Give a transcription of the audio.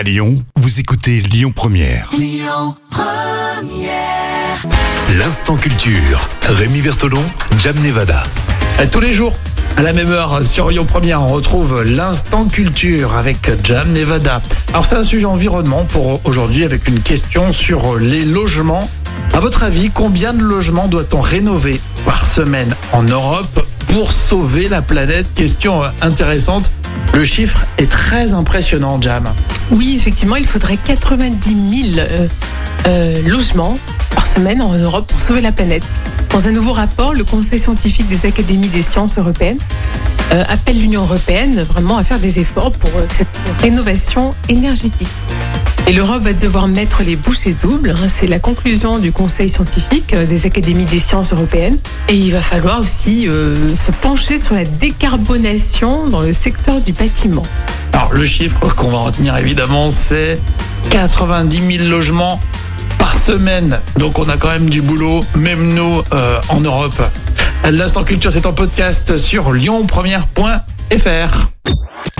À Lyon, vous écoutez Lyon Première. L'instant culture. Rémi Bertolon, Jam Nevada. Tous les jours, à la même heure, sur Lyon Première, on retrouve l'instant culture avec Jam Nevada. Alors c'est un sujet environnement pour aujourd'hui avec une question sur les logements. À votre avis, combien de logements doit-on rénover par semaine en Europe pour sauver la planète? Question euh, intéressante. Le chiffre est très impressionnant, Jam. Oui, effectivement, il faudrait 90 000 euh, euh, logements par semaine en Europe pour sauver la planète. Dans un nouveau rapport, le Conseil scientifique des académies des sciences européennes euh, appelle l'Union européenne vraiment à faire des efforts pour cette rénovation énergétique. Et l'Europe va devoir mettre les bouchées doubles. C'est la conclusion du Conseil scientifique euh, des académies des sciences européennes. Et il va falloir aussi euh, se pencher sur la décarbonation dans le secteur du bâtiment. Alors le chiffre qu'on va retenir évidemment, c'est 90 000 logements par semaine. Donc on a quand même du boulot, même nous euh, en Europe. L'instant culture, c'est en podcast sur lyonpremière.fr.